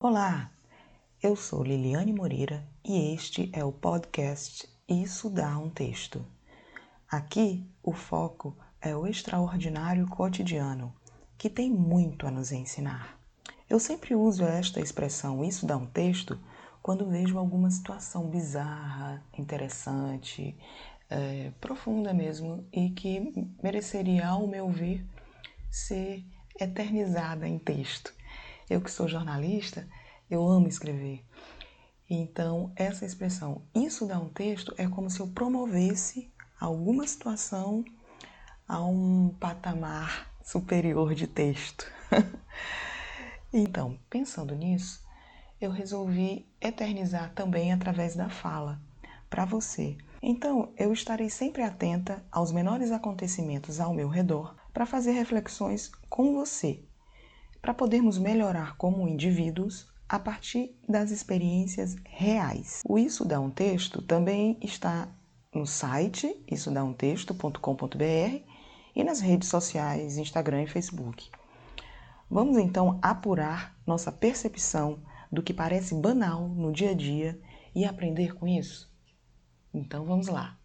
Olá, eu sou Liliane Moreira e este é o podcast Isso Dá um Texto. Aqui o foco é o extraordinário cotidiano, que tem muito a nos ensinar. Eu sempre uso esta expressão Isso Dá um Texto quando vejo alguma situação bizarra, interessante, é, profunda mesmo e que mereceria, ao meu ver, ser eternizada em texto. Eu que sou jornalista, eu amo escrever. Então, essa expressão, isso dá um texto, é como se eu promovesse alguma situação a um patamar superior de texto. então, pensando nisso, eu resolvi eternizar também através da fala para você. Então, eu estarei sempre atenta aos menores acontecimentos ao meu redor para fazer reflexões com você para podermos melhorar como indivíduos a partir das experiências reais. O Isso Dá um Texto também está no site issodaumtexto.com.br e nas redes sociais, Instagram e Facebook. Vamos então apurar nossa percepção do que parece banal no dia a dia e aprender com isso? Então vamos lá.